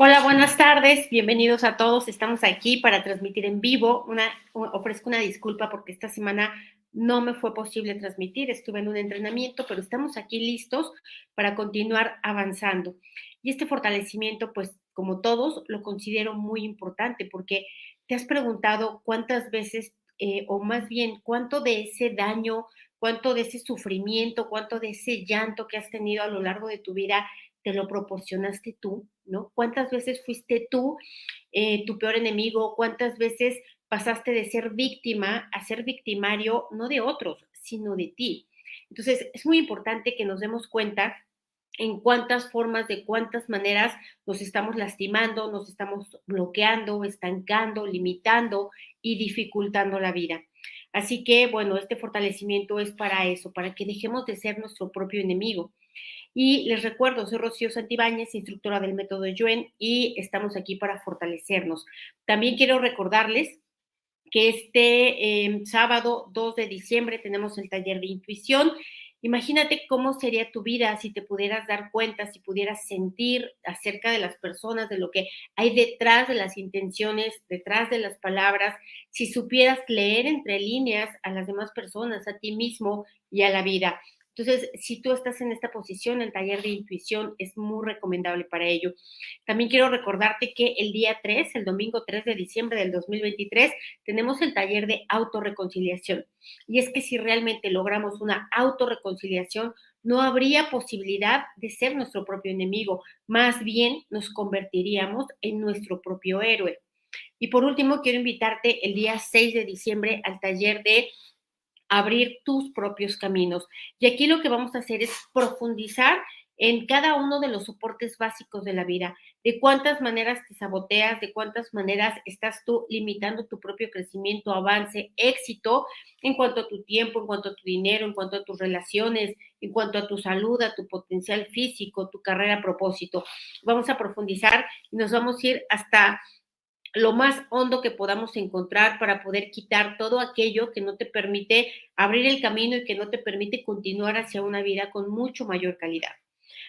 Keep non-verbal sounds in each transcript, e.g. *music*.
Hola, buenas tardes, bienvenidos a todos. Estamos aquí para transmitir en vivo. Una, ofrezco una disculpa porque esta semana no me fue posible transmitir, estuve en un entrenamiento, pero estamos aquí listos para continuar avanzando. Y este fortalecimiento, pues como todos, lo considero muy importante porque te has preguntado cuántas veces, eh, o más bien, cuánto de ese daño, cuánto de ese sufrimiento, cuánto de ese llanto que has tenido a lo largo de tu vida te lo proporcionaste tú, ¿no? ¿Cuántas veces fuiste tú eh, tu peor enemigo? ¿Cuántas veces pasaste de ser víctima a ser victimario, no de otros, sino de ti? Entonces, es muy importante que nos demos cuenta en cuántas formas, de cuántas maneras nos estamos lastimando, nos estamos bloqueando, estancando, limitando y dificultando la vida. Así que, bueno, este fortalecimiento es para eso, para que dejemos de ser nuestro propio enemigo. Y les recuerdo, soy Rocío Santibáñez, instructora del método Yuen, y estamos aquí para fortalecernos. También quiero recordarles que este em, sábado 2 de diciembre tenemos el taller de intuición. Imagínate cómo sería tu vida si te pudieras dar cuenta, si pudieras sentir acerca de las personas, de lo que hay detrás de las intenciones, detrás de las palabras, si supieras leer entre líneas a las demás personas, a ti mismo y a la vida. Entonces, si tú estás en esta posición, el taller de intuición es muy recomendable para ello. También quiero recordarte que el día 3, el domingo 3 de diciembre del 2023, tenemos el taller de autorreconciliación. Y es que si realmente logramos una autorreconciliación, no habría posibilidad de ser nuestro propio enemigo, más bien nos convertiríamos en nuestro propio héroe. Y por último, quiero invitarte el día 6 de diciembre al taller de abrir tus propios caminos. Y aquí lo que vamos a hacer es profundizar en cada uno de los soportes básicos de la vida, de cuántas maneras te saboteas, de cuántas maneras estás tú limitando tu propio crecimiento, avance, éxito en cuanto a tu tiempo, en cuanto a tu dinero, en cuanto a tus relaciones, en cuanto a tu salud, a tu potencial físico, tu carrera, propósito. Vamos a profundizar y nos vamos a ir hasta lo más hondo que podamos encontrar para poder quitar todo aquello que no te permite abrir el camino y que no te permite continuar hacia una vida con mucho mayor calidad.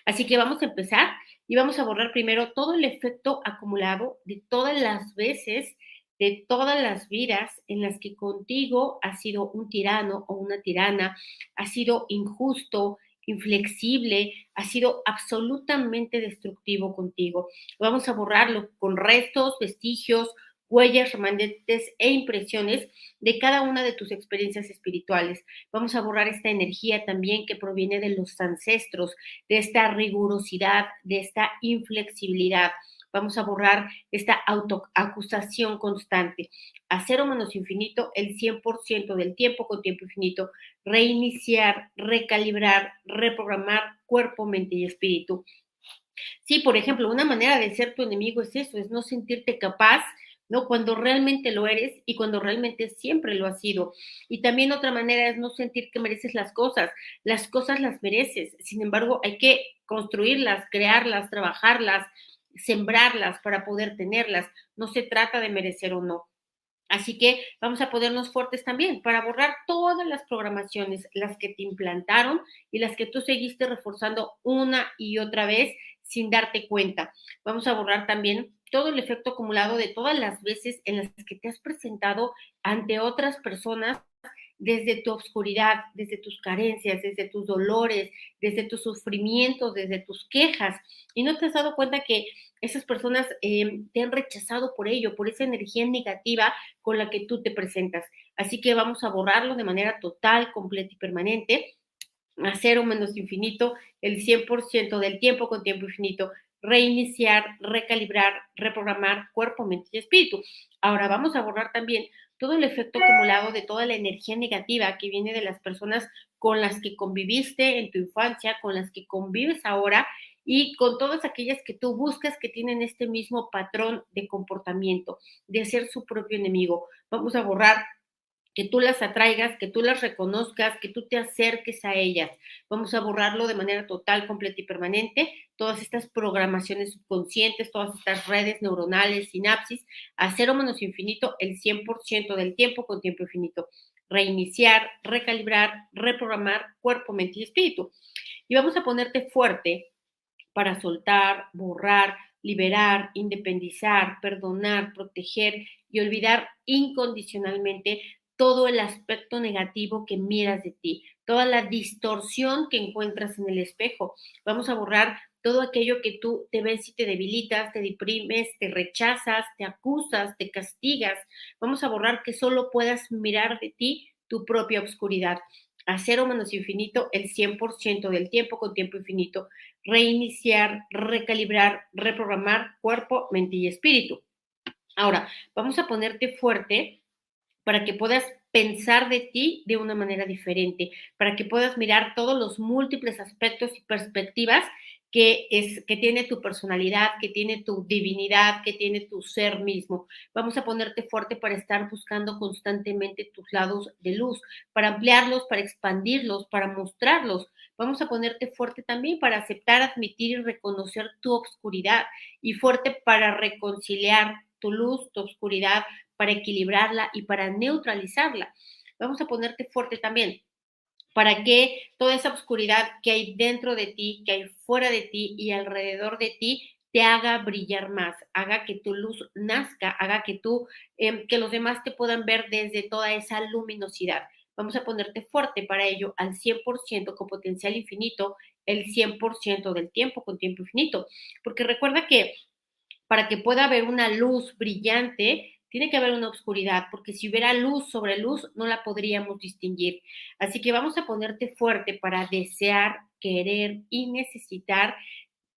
Así que vamos a empezar y vamos a borrar primero todo el efecto acumulado de todas las veces, de todas las vidas en las que contigo ha sido un tirano o una tirana, ha sido injusto, inflexible, ha sido absolutamente destructivo contigo. Vamos a borrarlo con restos, vestigios, huellas, remanentes e impresiones de cada una de tus experiencias espirituales. Vamos a borrar esta energía también que proviene de los ancestros, de esta rigurosidad, de esta inflexibilidad. Vamos a borrar esta autoacusación constante. A cero menos infinito, el 100% del tiempo con tiempo infinito. Reiniciar, recalibrar, reprogramar cuerpo, mente y espíritu. Sí, por ejemplo, una manera de ser tu enemigo es eso, es no sentirte capaz ¿no? Cuando realmente lo eres y cuando realmente siempre lo has sido. Y también otra manera es no sentir que mereces las cosas. Las cosas las mereces. Sin embargo, hay que construirlas, crearlas, trabajarlas, sembrarlas para poder tenerlas. No se trata de merecer o no. Así que vamos a ponernos fuertes también para borrar todas las programaciones, las que te implantaron y las que tú seguiste reforzando una y otra vez sin darte cuenta. Vamos a borrar también todo el efecto acumulado de todas las veces en las que te has presentado ante otras personas desde tu oscuridad, desde tus carencias, desde tus dolores, desde tus sufrimientos, desde tus quejas. Y no te has dado cuenta que esas personas eh, te han rechazado por ello, por esa energía negativa con la que tú te presentas. Así que vamos a borrarlo de manera total, completa y permanente, a cero menos infinito, el 100% del tiempo con tiempo infinito, reiniciar, recalibrar, reprogramar cuerpo, mente y espíritu. Ahora vamos a borrar también todo el efecto acumulado de toda la energía negativa que viene de las personas con las que conviviste en tu infancia, con las que convives ahora y con todas aquellas que tú buscas que tienen este mismo patrón de comportamiento, de ser su propio enemigo. Vamos a borrar que tú las atraigas, que tú las reconozcas, que tú te acerques a ellas. Vamos a borrarlo de manera total, completa y permanente, todas estas programaciones subconscientes, todas estas redes neuronales, sinapsis, a cero menos infinito el 100% del tiempo con tiempo infinito. Reiniciar, recalibrar, reprogramar cuerpo, mente y espíritu. Y vamos a ponerte fuerte para soltar, borrar, liberar, independizar, perdonar, proteger y olvidar incondicionalmente todo el aspecto negativo que miras de ti, toda la distorsión que encuentras en el espejo. Vamos a borrar todo aquello que tú te ves y te debilitas, te deprimes, te rechazas, te acusas, te castigas. Vamos a borrar que solo puedas mirar de ti tu propia oscuridad a cero menos infinito el 100% del tiempo con tiempo infinito. Reiniciar, recalibrar, reprogramar cuerpo, mente y espíritu. Ahora, vamos a ponerte fuerte para que puedas pensar de ti de una manera diferente, para que puedas mirar todos los múltiples aspectos y perspectivas que, es, que tiene tu personalidad, que tiene tu divinidad, que tiene tu ser mismo. Vamos a ponerte fuerte para estar buscando constantemente tus lados de luz, para ampliarlos, para expandirlos, para mostrarlos. Vamos a ponerte fuerte también para aceptar, admitir y reconocer tu obscuridad y fuerte para reconciliar tu luz, tu oscuridad, para equilibrarla y para neutralizarla. Vamos a ponerte fuerte también para que toda esa oscuridad que hay dentro de ti, que hay fuera de ti y alrededor de ti, te haga brillar más, haga que tu luz nazca, haga que tú, em, que los demás te puedan ver desde toda esa luminosidad. Vamos a ponerte fuerte para ello al 100% con potencial infinito, el 100% del tiempo con tiempo infinito. Porque recuerda que para que pueda haber una luz brillante, tiene que haber una oscuridad, porque si hubiera luz sobre luz, no la podríamos distinguir. Así que vamos a ponerte fuerte para desear, querer y necesitar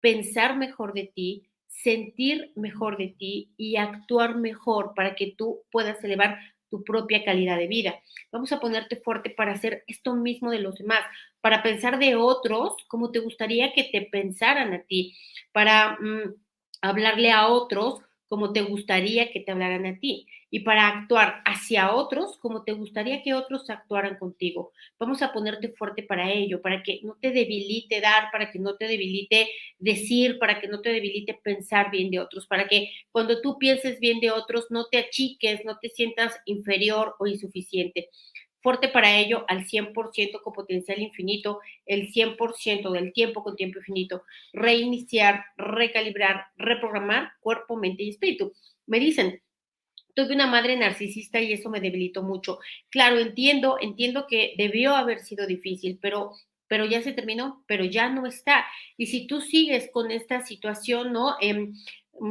pensar mejor de ti, sentir mejor de ti y actuar mejor para que tú puedas elevar tu propia calidad de vida. Vamos a ponerte fuerte para hacer esto mismo de los demás, para pensar de otros como te gustaría que te pensaran a ti, para mm, hablarle a otros como te gustaría que te hablaran a ti y para actuar hacia otros como te gustaría que otros actuaran contigo. Vamos a ponerte fuerte para ello, para que no te debilite dar, para que no te debilite decir, para que no te debilite pensar bien de otros, para que cuando tú pienses bien de otros no te achiques, no te sientas inferior o insuficiente fuerte para ello al 100% con potencial infinito, el 100% del tiempo con tiempo infinito, reiniciar, recalibrar, reprogramar cuerpo, mente y espíritu. Me dicen, tuve una madre narcisista y eso me debilitó mucho. Claro, entiendo, entiendo que debió haber sido difícil, pero pero ya se terminó, pero ya no está. Y si tú sigues con esta situación, ¿no? Em,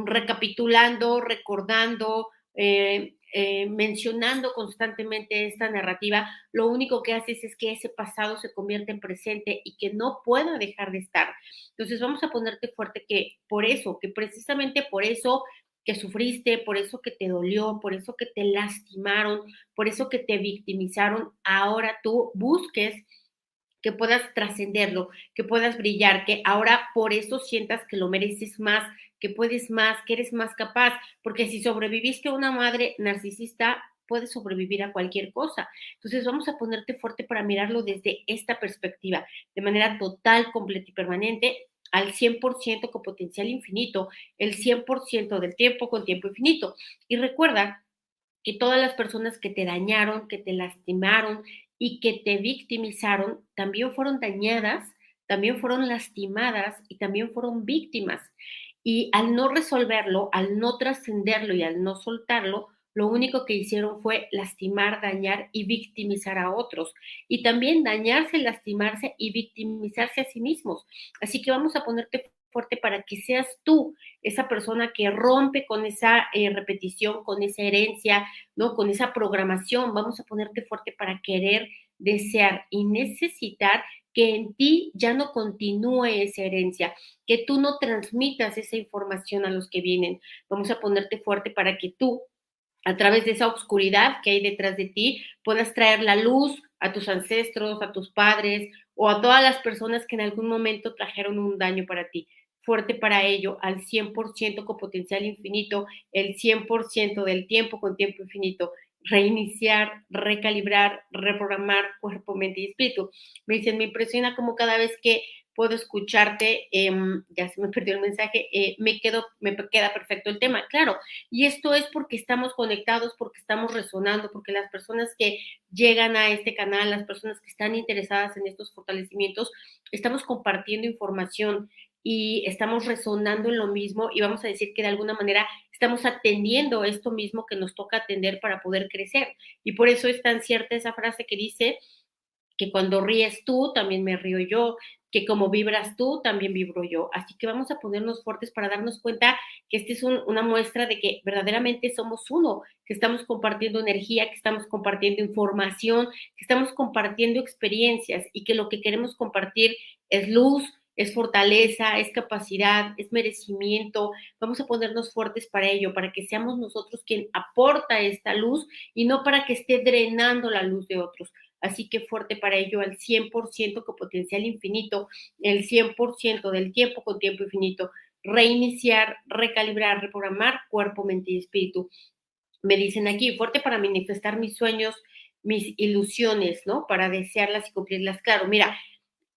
recapitulando, recordando, eh, eh, mencionando constantemente esta narrativa, lo único que haces es que ese pasado se convierte en presente y que no pueda dejar de estar. Entonces vamos a ponerte fuerte que por eso, que precisamente por eso que sufriste, por eso que te dolió, por eso que te lastimaron, por eso que te victimizaron, ahora tú busques que puedas trascenderlo, que puedas brillar, que ahora por eso sientas que lo mereces más, que puedes más, que eres más capaz, porque si sobreviviste a una madre narcisista, puedes sobrevivir a cualquier cosa. Entonces vamos a ponerte fuerte para mirarlo desde esta perspectiva, de manera total, completa y permanente, al 100% con potencial infinito, el 100% del tiempo con tiempo infinito. Y recuerda que todas las personas que te dañaron, que te lastimaron y que te victimizaron, también fueron dañadas, también fueron lastimadas y también fueron víctimas. Y al no resolverlo, al no trascenderlo y al no soltarlo, lo único que hicieron fue lastimar, dañar y victimizar a otros. Y también dañarse, lastimarse y victimizarse a sí mismos. Así que vamos a ponerte fuerte para que seas tú esa persona que rompe con esa eh, repetición, con esa herencia, ¿no? Con esa programación. Vamos a ponerte fuerte para querer, desear y necesitar que en ti ya no continúe esa herencia, que tú no transmitas esa información a los que vienen. Vamos a ponerte fuerte para que tú, a través de esa oscuridad que hay detrás de ti, puedas traer la luz a tus ancestros, a tus padres o a todas las personas que en algún momento trajeron un daño para ti. Fuerte para ello, al 100% con potencial infinito, el 100% del tiempo con tiempo infinito reiniciar, recalibrar, reprogramar cuerpo, mente y espíritu. Me dicen, me impresiona como cada vez que puedo escucharte, em, ya se me *laughs* perdió el mensaje, eh, me, quedo, me queda perfecto el tema, claro. Y esto es porque estamos conectados, porque estamos resonando, porque las personas que llegan a este canal, las personas que están interesadas en estos fortalecimientos, estamos compartiendo información y estamos resonando en lo mismo y vamos a decir que de alguna manera estamos atendiendo esto mismo que nos toca atender para poder crecer. Y por eso es tan cierta esa frase que dice que cuando ríes tú, también me río yo, que como vibras tú, también vibro yo. Así que vamos a ponernos fuertes para darnos cuenta que esta es una muestra de que verdaderamente somos uno, que estamos compartiendo energía, que estamos compartiendo información, que estamos compartiendo experiencias y que lo que queremos compartir es luz, es fortaleza, es capacidad, es merecimiento. Vamos a ponernos fuertes para ello, para que seamos nosotros quien aporta esta luz y no para que esté drenando la luz de otros. Así que fuerte para ello al 100% con potencial infinito, el 100% del tiempo con tiempo infinito. Reiniciar, recalibrar, reprogramar cuerpo, mente y espíritu. Me dicen aquí, fuerte para manifestar mis sueños, mis ilusiones, ¿no? Para desearlas y cumplirlas. Claro, mira,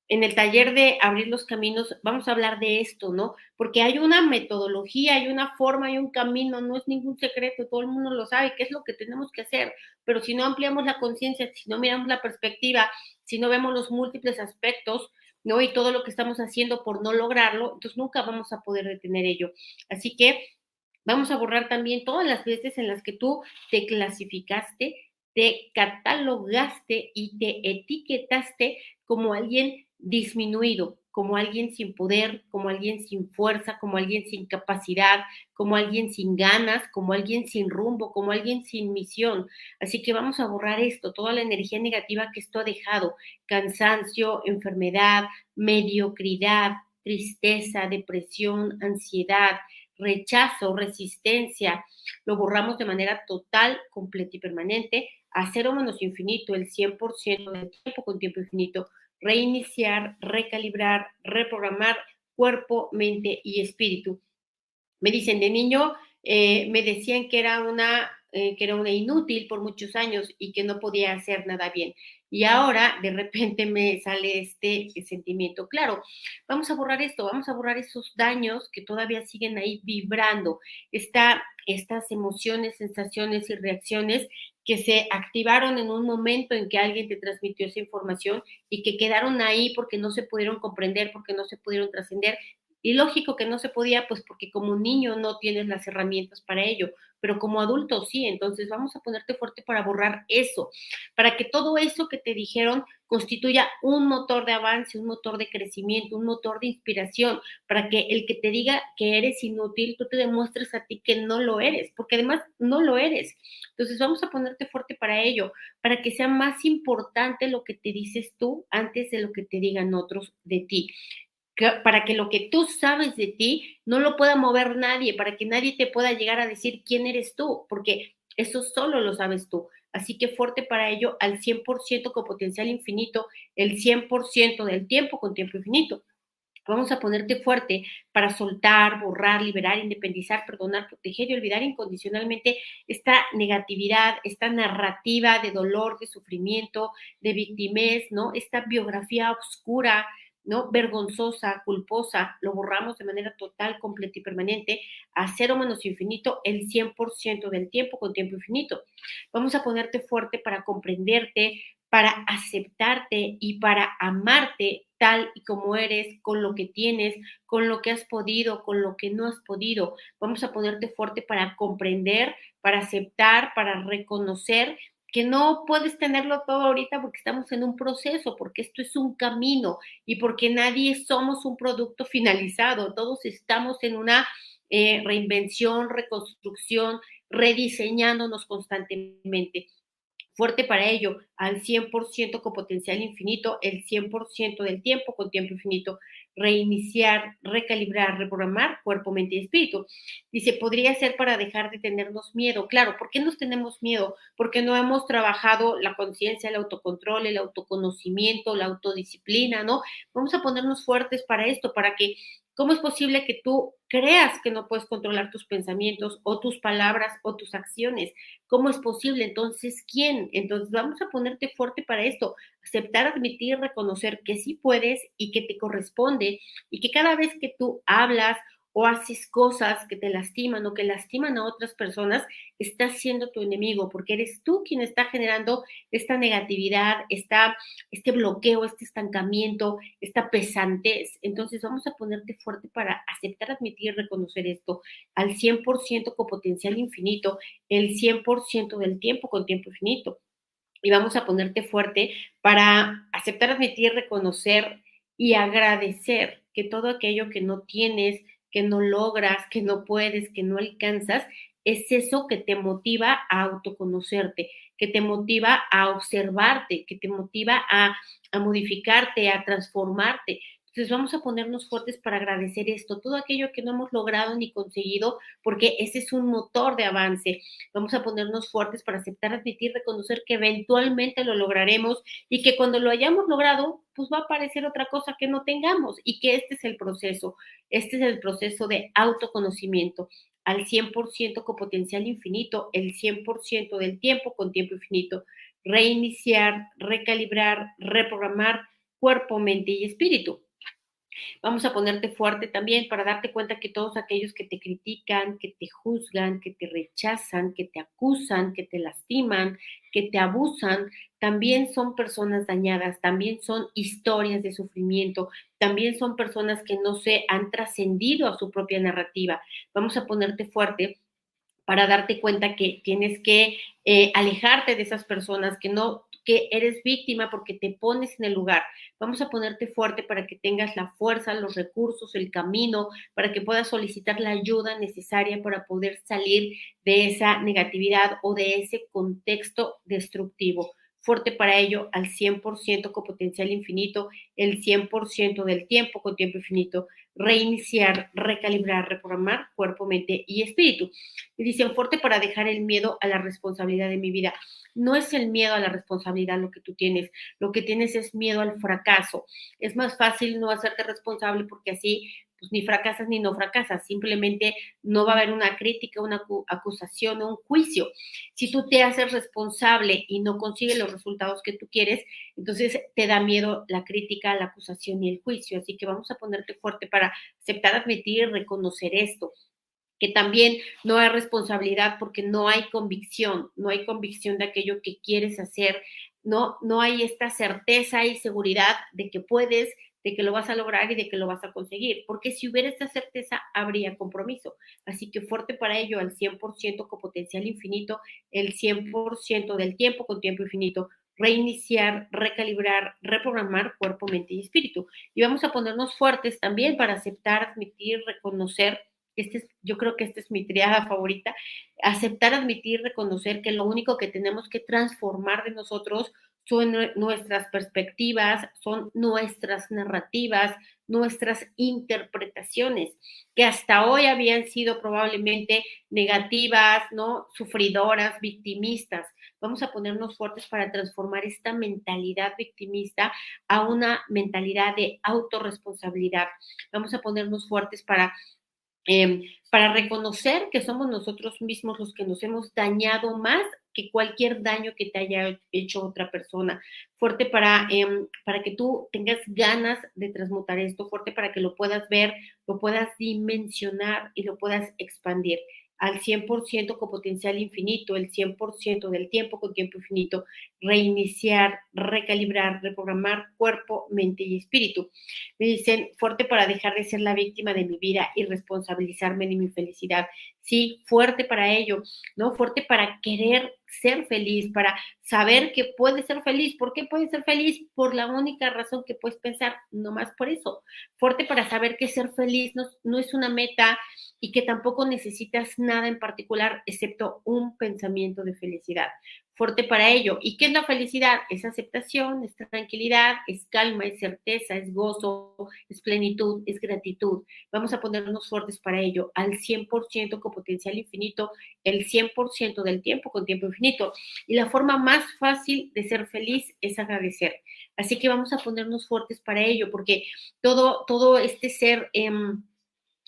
en el taller de abrir los caminos vamos a hablar de esto, ¿no? Porque hay una metodología, hay una forma, hay un camino, no es ningún secreto, todo el mundo lo sabe, qué es lo que tenemos que hacer, pero si no ampliamos la conciencia, si no miramos la perspectiva, si no vemos los múltiples aspectos, ¿no? Y todo lo que estamos haciendo por no lograrlo, entonces nunca vamos a poder detener ello. Así que vamos a borrar también todas las veces en las que tú te clasificaste, te catalogaste y te etiquetaste como alguien disminuido, como alguien sin poder, como alguien sin fuerza, como alguien sin capacidad, como alguien sin ganas, como alguien sin rumbo, como alguien sin misión. Así que vamos a borrar esto, toda la energía negativa que esto ha dejado, cansancio, enfermedad, mediocridad, tristeza, depresión, ansiedad, rechazo, resistencia. Lo borramos de manera total, completa y permanente a cero menos infinito, el 100% del tiempo con tiempo infinito reiniciar, recalibrar, reprogramar cuerpo, mente y espíritu. Me dicen, de niño eh, me decían que era, una, eh, que era una inútil por muchos años y que no podía hacer nada bien. Y ahora de repente me sale este sentimiento. Claro, vamos a borrar esto, vamos a borrar esos daños que todavía siguen ahí vibrando, Está, estas emociones, sensaciones y reacciones que se activaron en un momento en que alguien te transmitió esa información y que quedaron ahí porque no se pudieron comprender, porque no se pudieron trascender. Y lógico que no se podía, pues porque como niño no tienes las herramientas para ello, pero como adulto sí, entonces vamos a ponerte fuerte para borrar eso, para que todo eso que te dijeron constituya un motor de avance, un motor de crecimiento, un motor de inspiración, para que el que te diga que eres inútil, tú te demuestres a ti que no lo eres, porque además no lo eres. Entonces vamos a ponerte fuerte para ello, para que sea más importante lo que te dices tú antes de lo que te digan otros de ti para que lo que tú sabes de ti no lo pueda mover nadie, para que nadie te pueda llegar a decir quién eres tú, porque eso solo lo sabes tú. Así que fuerte para ello al 100% con potencial infinito, el 100% del tiempo con tiempo infinito. Vamos a ponerte fuerte para soltar, borrar, liberar, independizar, perdonar, proteger y olvidar incondicionalmente esta negatividad, esta narrativa de dolor, de sufrimiento, de victimez, ¿no? Esta biografía oscura, ¿no? Vergonzosa, culposa, lo borramos de manera total, completa y permanente a cero menos infinito el 100% del tiempo con tiempo infinito. Vamos a ponerte fuerte para comprenderte, para aceptarte y para amarte tal y como eres, con lo que tienes, con lo que has podido, con lo que no has podido. Vamos a ponerte fuerte para comprender, para aceptar, para reconocer que no puedes tenerlo todo ahorita porque estamos en un proceso, porque esto es un camino y porque nadie somos un producto *laughs* finalizado, todos estamos en una eh, reinvención, reconstrucción, rediseñándonos constantemente. Fuerte para ello, al 100% con potencial infinito, el 100% del tiempo con tiempo infinito reiniciar, recalibrar, reprogramar cuerpo, mente y espíritu. Dice, podría ser para dejar de tenernos miedo. Claro, ¿por qué nos tenemos miedo? Porque no hemos trabajado la conciencia, el autocontrol, el autoconocimiento, la autodisciplina, ¿no? Vamos a ponernos fuertes para esto, para que ¿Cómo es posible que tú creas que no puedes controlar tus pensamientos o tus palabras o tus acciones? ¿Cómo es posible? Entonces, ¿quién? Entonces, vamos a ponerte fuerte para esto, aceptar, admitir, reconocer que sí puedes y que te corresponde y que cada vez que tú hablas o haces cosas que te lastiman o que lastiman a otras personas, estás siendo tu enemigo, porque eres tú quien está generando esta negatividad, esta, este bloqueo, este estancamiento, esta pesantez. Entonces vamos a ponerte fuerte para aceptar, admitir, reconocer esto al 100% con potencial infinito, el 100% del tiempo con tiempo infinito. Y vamos a ponerte fuerte para aceptar, admitir, reconocer y agradecer que todo aquello que no tienes, que no logras, que no puedes, que no alcanzas, es eso que te motiva a autoconocerte, que te motiva a observarte, que te motiva a, a modificarte, a transformarte, entonces vamos a ponernos fuertes para agradecer esto, todo aquello que no hemos logrado ni conseguido, porque ese es un motor de avance. Vamos a ponernos fuertes para aceptar, admitir, reconocer que eventualmente lo lograremos y que cuando lo hayamos logrado, pues va a aparecer otra cosa que no tengamos y que este es el proceso, este es el proceso de autoconocimiento al 100% con potencial infinito, el 100% del tiempo con tiempo infinito, reiniciar, recalibrar, reprogramar cuerpo, mente y espíritu. Vamos a ponerte fuerte también para darte cuenta que todos aquellos que te critican, que te juzgan, que te rechazan, que te acusan, que te lastiman, que te abusan, también son personas dañadas, también son historias de sufrimiento, también son personas que no se han trascendido a su propia narrativa. Vamos a ponerte fuerte para darte cuenta que tienes que eh, alejarte de esas personas, que no que eres víctima porque te pones en el lugar. Vamos a ponerte fuerte para que tengas la fuerza, los recursos, el camino, para que puedas solicitar la ayuda necesaria para poder salir de esa negatividad o de ese contexto destructivo fuerte para ello al 100% con potencial infinito, el 100% del tiempo con tiempo infinito, reiniciar, recalibrar, reprogramar cuerpo, mente y espíritu. Y dicen fuerte para dejar el miedo a la responsabilidad de mi vida. No es el miedo a la responsabilidad lo que tú tienes, lo que tienes es miedo al fracaso. Es más fácil no hacerte responsable porque así pues ni fracasas ni no fracasas, simplemente no va a haber una crítica, una acusación o un juicio. Si tú te haces responsable y no consigues los resultados que tú quieres, entonces te da miedo la crítica, la acusación y el juicio. Así que vamos a ponerte fuerte para aceptar, admitir reconocer esto que también no hay responsabilidad porque no hay convicción, no hay convicción de aquello que quieres hacer, no, no hay esta certeza y seguridad de que puedes, de que lo vas a lograr y de que lo vas a conseguir, porque si hubiera esta certeza, habría compromiso. Así que fuerte para ello al 100% con potencial infinito, el 100% del tiempo con tiempo infinito, reiniciar, recalibrar, reprogramar cuerpo, mente y espíritu. Y vamos a ponernos fuertes también para aceptar, admitir, reconocer. Este es, yo creo que esta es mi triada *laughs* favorita. Aceptar, admitir, reconocer que lo único que tenemos que transformar de nosotros son nuestras perspectivas, son nuestras narrativas, nuestras interpretaciones, que hasta hoy habían sido probablemente negativas, ¿no? Sufridoras, victimistas. Vamos a ponernos fuertes para transformar esta mentalidad victimista a una mentalidad de autorresponsabilidad. Vamos a ponernos fuertes para Em, para reconocer que somos nosotros mismos los que nos hemos dañado más que cualquier daño que te haya hecho otra persona. Fuerte para, em, para que tú tengas ganas de transmutar esto, fuerte para que lo puedas ver, lo puedas dimensionar y lo puedas expandir al 100% con potencial infinito, el 100% del tiempo con tiempo infinito, reiniciar, recalibrar, reprogramar cuerpo, mente y espíritu. Me dicen, fuerte para dejar de ser la víctima de mi vida y responsabilizarme de mi felicidad. Sí, fuerte para ello, ¿no? Fuerte para querer ser feliz, para saber que puedes ser feliz. ¿Por qué puedes ser feliz? Por la única razón que puedes pensar, no más por eso. Fuerte para saber que ser feliz no, no es una meta y que tampoco necesitas nada en particular excepto un pensamiento de felicidad fuerte para ello. ¿Y qué es la felicidad? Es aceptación, es tranquilidad, es calma, es certeza, es gozo, es plenitud, es gratitud. Vamos a ponernos fuertes para ello al 100% con potencial infinito, el 100% del tiempo con tiempo infinito. Y la forma más fácil de ser feliz es agradecer. Así que vamos a ponernos fuertes para ello, porque todo, todo este ser... Eh,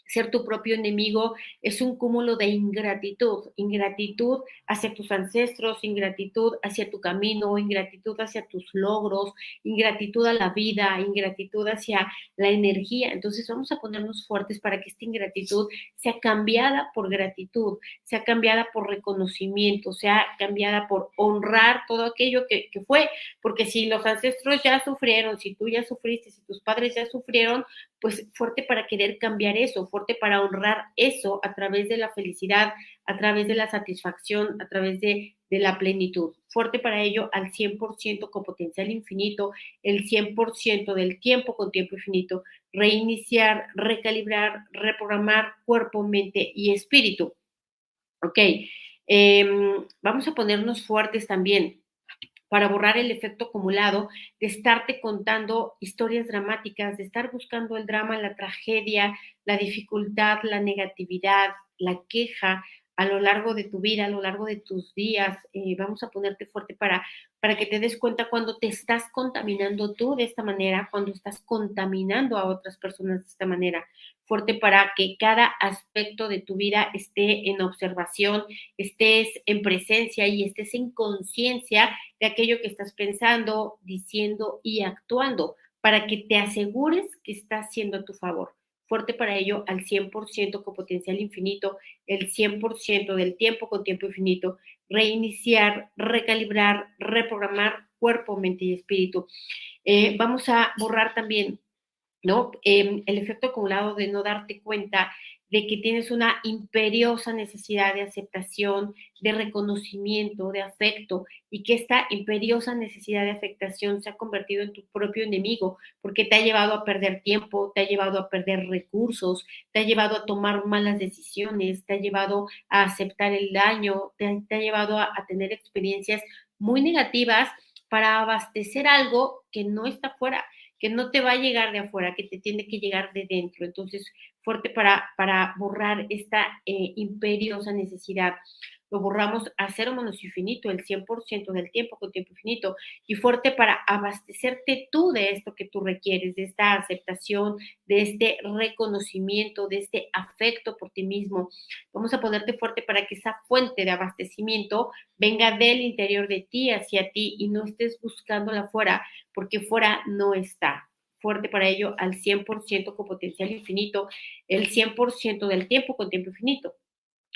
ser tu propio enemigo es un cúmulo de ingratitud, ingratitud hacia tus ancestros, ingratitud hacia tu camino, ingratitud hacia tus logros, ingratitud a la vida, ingratitud hacia la energía. Entonces vamos a ponernos fuertes para que esta ingratitud sea cambiada por gratitud, sea cambiada por reconocimiento, sea cambiada por honrar todo aquello que, que fue, porque si los ancestros ya sufrieron, si tú ya sufriste, si tus padres ya sufrieron, pues fuerte para querer cambiar eso, fuerte para honrar eso a través de la felicidad, a través de la satisfacción, a través de, la plenitud. Fuerte para ello al 100% con potencial infinito, el 100% del tiempo con tiempo infinito, reiniciar, recalibrar, reprogramar cuerpo, mente y espíritu. Ok, em, vamos a ponernos fuertes también para borrar el efecto acumulado de estarte contando historias dramáticas, de estar buscando el drama, la tragedia, la dificultad, la negatividad, la queja, a lo largo de tu vida, a lo largo de tus días. Eh, vamos a ponerte fuerte para, para que te des cuenta cuando te estás contaminando tú de esta manera, cuando estás contaminando a otras personas de esta manera. Fuerte para que cada aspecto de tu vida esté en observación, estés en presencia y estés en conciencia de aquello que estás pensando, diciendo y actuando, para que te asegures que estás haciendo a tu favor fuerte para ello al 100% con potencial infinito, el 100% del tiempo con tiempo infinito, reiniciar, recalibrar, reprogramar cuerpo, mente y espíritu. Eh, vamos a borrar también ¿no? Em, el efecto acumulado de no darte cuenta de que tienes una imperiosa necesidad de aceptación, de reconocimiento, de afecto, y que esta imperiosa necesidad de afectación se ha convertido en tu propio enemigo, porque te ha llevado a perder tiempo, te ha llevado a perder recursos, te ha llevado a tomar malas decisiones, te ha llevado a aceptar el daño, te ha, llevado a tener experiencias muy negativas para abastecer algo que no está fuera que no te va a llegar de afuera, que te tiene que llegar de dentro. Entonces, fuerte para, para borrar esta eh, imperiosa necesidad lo borramos a cero menos infinito, el 100% del tiempo con tiempo infinito, y fuerte para abastecerte tú de esto que tú requieres, de esta aceptación, de este reconocimiento, de este afecto por ti mismo. Vamos a ponerte fuerte para que esa fuente de abastecimiento venga del interior de ti hacia ti y no estés buscándola afuera, porque fuera no está fuerte para ello al 100% con potencial infinito, el 100% del tiempo con tiempo infinito.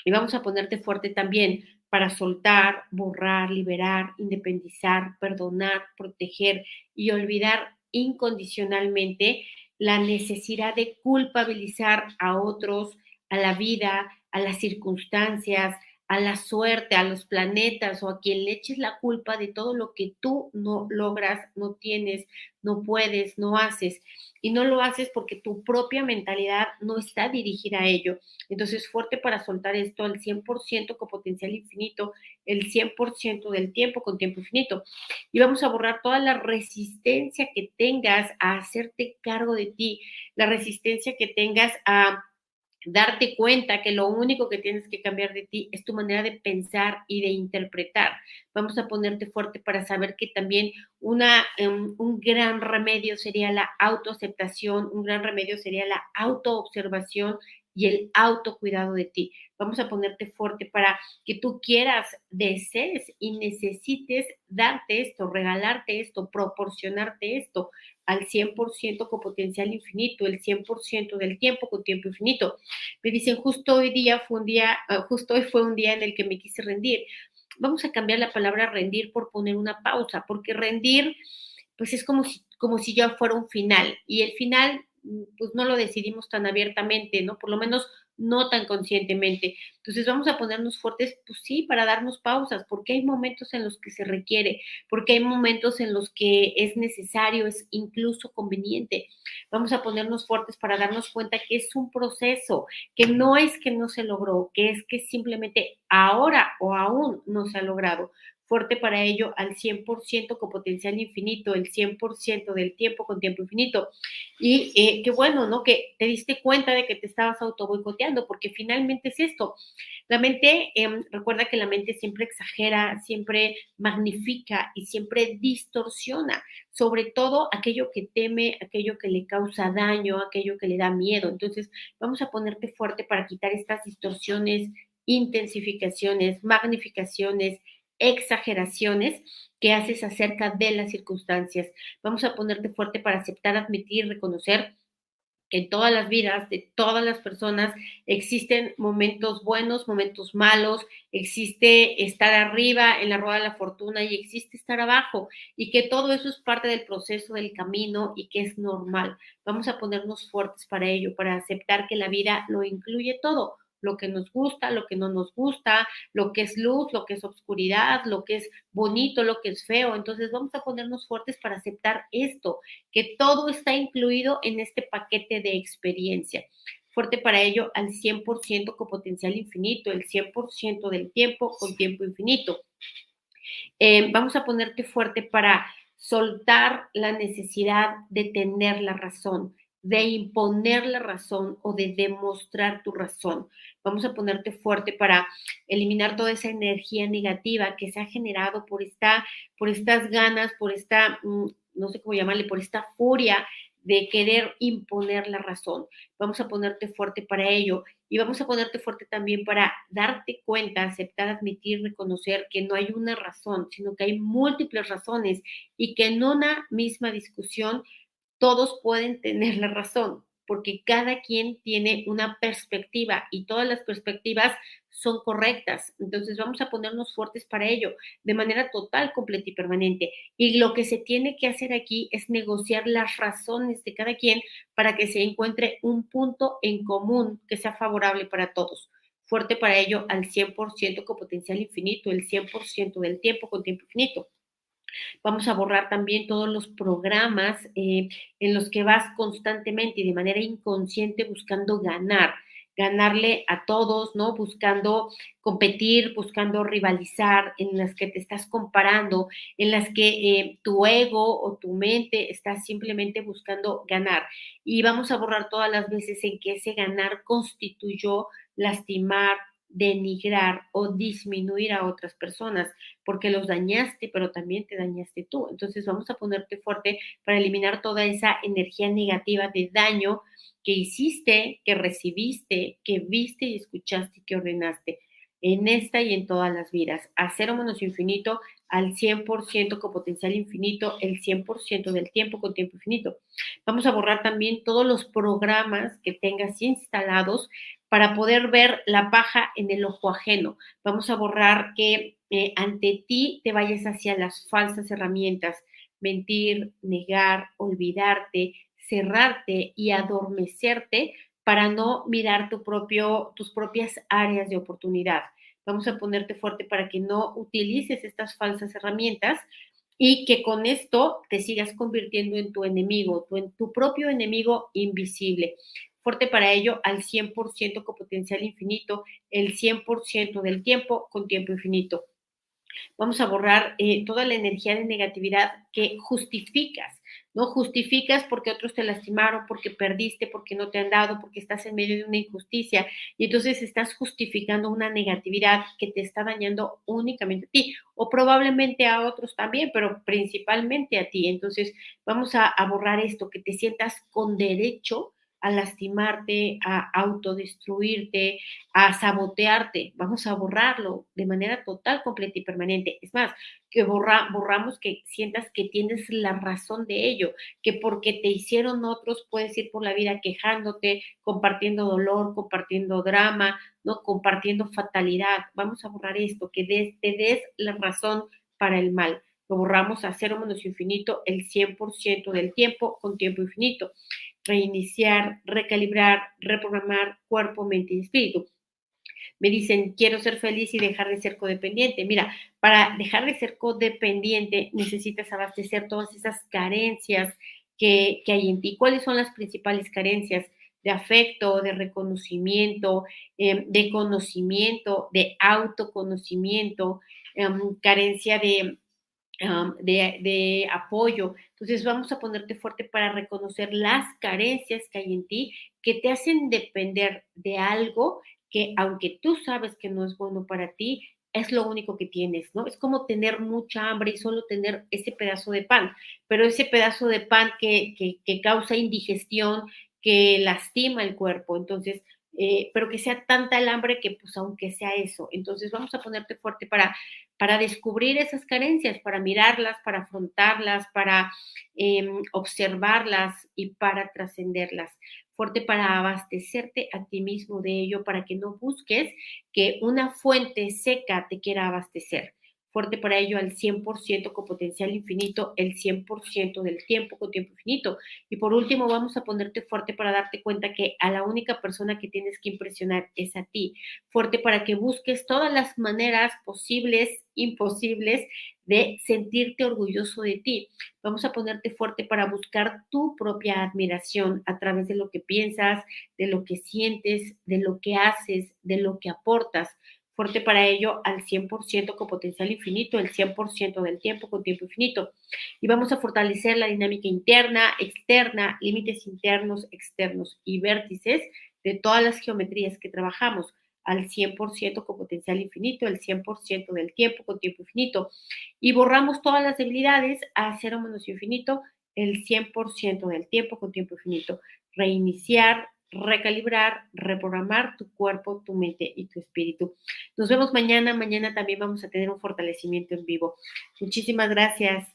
Y vamos a ponerte fuerte también para soltar, borrar, liberar, independizar, perdonar, proteger y olvidar incondicionalmente la necesidad de culpabilizar a otros, a la vida, a las circunstancias, a la suerte, a los planetas o a quien le eches la culpa de todo lo que tú no logras, no tienes, no puedes, no haces. Y no lo haces porque tu propia mentalidad no está dirigida a ello. Entonces, fuerte para soltar esto al 100% con potencial infinito, el 100% del tiempo con tiempo infinito. Y vamos a borrar toda la resistencia que tengas a hacerte cargo de ti, la resistencia que tengas a darte cuenta que lo único que tienes que cambiar de ti es tu manera de pensar y de interpretar. Vamos a ponerte fuerte para saber que también una, em, un gran remedio sería la autoaceptación, un gran remedio sería la autoobservación y el autocuidado de ti. Vamos a ponerte fuerte para que tú quieras, desees y necesites darte esto, regalarte esto, proporcionarte esto al 100% con potencial infinito, el 100% del tiempo con tiempo infinito. Me dicen, justo hoy día fue un día, ah, justo hoy fue un día en el que me quise rendir. Vamos a cambiar la palabra rendir por poner una pausa, porque rendir, pues es como si, como si ya fuera un final. Y el final Mm, pues no lo decidimos tan abiertamente, ¿no? Por lo menos no tan conscientemente. Entonces vamos a ponernos fuertes, pues sí, para darnos pausas, porque hay momentos en los que se requiere, porque hay momentos en los que es necesario, es incluso conveniente. Vamos a ponernos fuertes para darnos cuenta que es un proceso, que no es que no se logró, que es que simplemente ahora o aún no se ha logrado fuerte para ello al 100% con potencial infinito, el 100% del tiempo con tiempo infinito. Y eh, qué bueno, ¿no? Que te diste cuenta de que te estabas auto boicoteando, porque finalmente es esto. La mente, em, recuerda que la mente siempre exagera, siempre magnifica y siempre distorsiona, sobre todo aquello que teme, aquello que le causa daño, aquello que le da miedo. Entonces, vamos a ponerte fuerte para quitar estas distorsiones, intensificaciones, magnificaciones, exageraciones que haces acerca de las circunstancias. Vamos a ponerte fuerte para aceptar, admitir, reconocer que en todas las vidas de todas las personas existen momentos buenos, momentos malos, existe estar arriba en la rueda de la fortuna y existe estar abajo y que todo eso es parte del proceso del camino y que es normal. Vamos a ponernos fuertes para ello, para aceptar que la vida lo incluye todo lo que nos gusta, lo que no nos gusta, lo que es luz, lo que es oscuridad, lo que es bonito, lo que es feo. Entonces vamos a ponernos fuertes para aceptar esto, que todo está incluido en este paquete de experiencia. Fuerte para ello al 100% con potencial infinito, el 100% del tiempo con tiempo infinito. Eh, vamos a ponerte fuerte para soltar la necesidad de tener la razón de imponer la razón o de demostrar tu razón. Vamos a ponerte fuerte para eliminar toda esa energía negativa que se ha generado por, esta, por estas ganas, por esta, mm, no sé cómo llamarle, por esta furia de querer imponer la razón. Vamos a ponerte fuerte para ello y vamos a ponerte fuerte también para darte cuenta, aceptar, admitir, reconocer que no hay una razón, sino que hay múltiples razones y que en una misma discusión todos pueden tener la razón, porque cada quien tiene una perspectiva y todas las perspectivas son correctas. Entonces vamos a ponernos fuertes para ello, de manera total, completa y permanente. Y lo que se tiene que hacer aquí es negociar las razones de cada quien para que se encuentre un punto en común que sea favorable para todos. Fuerte para ello al 100% con potencial infinito, el 100% del tiempo con tiempo infinito. Vamos a borrar también todos los programas eh, en los que vas constantemente y de manera inconsciente buscando ganar, ganarle a todos, ¿no? Buscando competir, buscando rivalizar, en las que te estás comparando, en las que eh, tu ego o tu mente está simplemente buscando ganar. Y vamos a borrar todas las veces en que ese ganar constituyó lastimar, denigrar o disminuir a otras personas, porque los dañaste, pero también te dañaste tú. Entonces vamos a ponerte fuerte para eliminar toda esa energía negativa de daño que hiciste, que recibiste, que viste y escuchaste y que ordenaste en esta y en todas las vidas. A cero menos infinito al 100% con potencial infinito, el 100% del tiempo con tiempo infinito. Vamos a borrar también todos los programas que tengas instalados para poder ver la paja en el ojo ajeno. Vamos a borrar que eh, ante ti te vayas hacia las falsas herramientas, mentir, negar, olvidarte, cerrarte y adormecerte para no mirar tu propio, tus propias áreas de oportunidad. Vamos a ponerte fuerte para que no utilices estas falsas herramientas y que con esto te sigas convirtiendo en tu enemigo, tu, en tu propio enemigo invisible fuerte para ello al 100% con potencial infinito, el 100% del tiempo con tiempo infinito. Vamos a borrar eh, toda la energía de negatividad que justificas, ¿no? Justificas porque otros te lastimaron, porque perdiste, porque no te han dado, porque estás en medio de una injusticia y entonces estás justificando una negatividad que te está dañando únicamente a ti o probablemente a otros también, pero principalmente a ti. Entonces vamos a, a borrar esto, que te sientas con derecho a lastimarte, a autodestruirte, a sabotearte. Vamos a borrarlo de manera total, completa y permanente. Es más, que borra, borramos que sientas que tienes la razón de ello, que porque te hicieron otros puedes ir por la vida quejándote, compartiendo dolor, compartiendo drama, no compartiendo fatalidad. Vamos a borrar esto, que te des la razón para el mal. Lo borramos a cero menos infinito el 100% del tiempo con tiempo infinito reiniciar, recalibrar, reprogramar cuerpo, mente y espíritu. Me dicen, quiero ser feliz y dejar de ser codependiente. Mira, para dejar de ser codependiente necesitas abastecer todas esas carencias que, hay en ti. ¿Cuáles son las principales carencias? de afecto, de reconocimiento, em, de conocimiento, de autoconocimiento, em, carencia de, de, apoyo. Entonces vamos a ponerte fuerte para reconocer las carencias que hay en ti que te hacen depender de algo que aunque tú sabes que no es bueno para ti, es lo único que tienes, ¿no? Es como tener mucha hambre y solo tener ese pedazo de pan, pero ese pedazo de pan que, que, causa indigestión, que lastima el cuerpo, entonces, eh, pero que sea tanta el hambre que pues aunque sea eso, entonces vamos a ponerte fuerte para, para descubrir esas carencias, para mirarlas, para afrontarlas, para em, observarlas y para trascenderlas. Fuerte para abastecerte a ti mismo de ello, para que no busques que una fuente seca te quiera abastecer fuerte para ello al 100% con potencial infinito, el 100% del tiempo con tiempo infinito. Y por último, vamos a ponerte fuerte para darte cuenta que a la única persona que tienes que impresionar es a ti. Fuerte para que busques todas las maneras posibles, imposibles, de sentirte orgulloso de ti. Vamos a ponerte fuerte para buscar tu propia admiración a través de lo que piensas, de lo que sientes, de lo que haces, de lo que aportas fuerte para ello al 100% con potencial infinito, el 100% del tiempo con tiempo infinito. Y vamos a fortalecer la dinámica interna, externa, límites internos, externos y vértices de todas las geometrías que trabajamos al 100% con potencial infinito, el 100% del tiempo con tiempo infinito. Y borramos todas las debilidades a cero menos infinito, el 100% del tiempo con tiempo infinito. Reiniciar, recalibrar, reprogramar tu cuerpo, tu mente y tu espíritu. Nos vemos mañana. Mañana también vamos a tener un fortalecimiento en vivo. Muchísimas gracias.